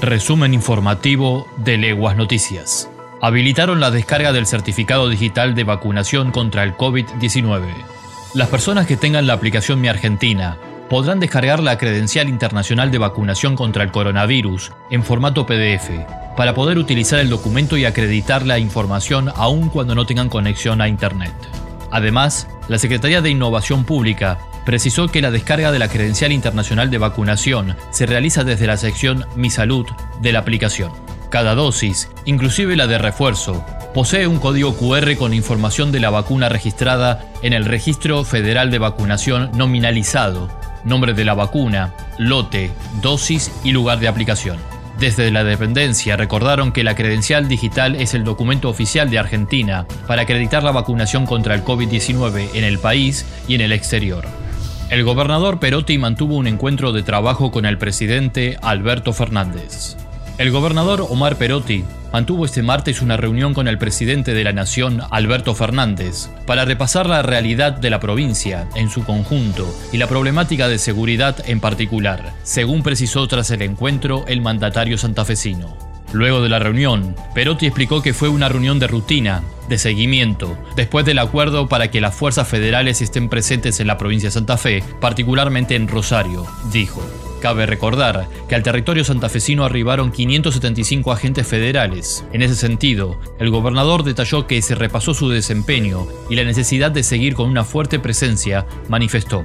Resumen informativo de Leguas Noticias. Habilitaron la descarga del certificado digital de vacunación contra el COVID-19. Las personas que tengan la aplicación Mi Argentina podrán descargar la credencial internacional de vacunación contra el coronavirus en formato PDF para poder utilizar el documento y acreditar la información aun cuando no tengan conexión a Internet. Además, la Secretaría de Innovación Pública precisó que la descarga de la credencial internacional de vacunación se realiza desde la sección Mi Salud de la aplicación. Cada dosis, inclusive la de refuerzo, posee un código QR con información de la vacuna registrada en el Registro Federal de Vacunación nominalizado, nombre de la vacuna, lote, dosis y lugar de aplicación. Desde la dependencia recordaron que la credencial digital es el documento oficial de Argentina para acreditar la vacunación contra el COVID-19 en el país y en el exterior. El gobernador Perotti mantuvo un encuentro de trabajo con el presidente Alberto Fernández. El gobernador Omar Perotti mantuvo este martes una reunión con el presidente de la Nación, Alberto Fernández, para repasar la realidad de la provincia en su conjunto y la problemática de seguridad en particular, según precisó tras el encuentro el mandatario santafesino. Luego de la reunión, Perotti explicó que fue una reunión de rutina, de seguimiento, después del acuerdo para que las fuerzas federales estén presentes en la provincia de Santa Fe, particularmente en Rosario, dijo. Cabe recordar que al territorio santafesino arribaron 575 agentes federales. En ese sentido, el gobernador detalló que se repasó su desempeño y la necesidad de seguir con una fuerte presencia, manifestó.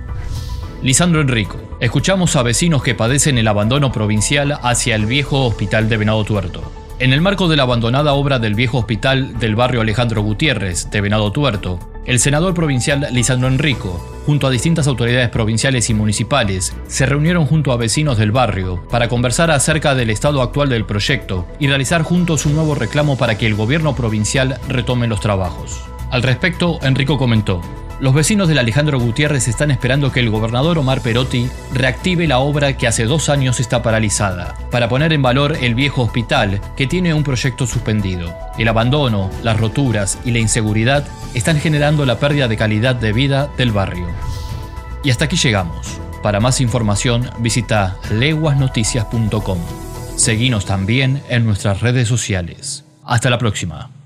Lisandro Enrico. Escuchamos a vecinos que padecen el abandono provincial hacia el viejo hospital de Venado Tuerto. En el marco de la abandonada obra del viejo hospital del barrio Alejandro Gutiérrez de Venado Tuerto, el senador provincial Lisandro Enrico, junto a distintas autoridades provinciales y municipales, se reunieron junto a vecinos del barrio para conversar acerca del estado actual del proyecto y realizar juntos un nuevo reclamo para que el gobierno provincial retome los trabajos. Al respecto, Enrico comentó, los vecinos del Alejandro Gutiérrez están esperando que el gobernador Omar Perotti reactive la obra que hace dos años está paralizada, para poner en valor el viejo hospital que tiene un proyecto suspendido. El abandono, las roturas y la inseguridad están generando la pérdida de calidad de vida del barrio. Y hasta aquí llegamos. Para más información visita leguasnoticias.com. Seguinos también en nuestras redes sociales. Hasta la próxima.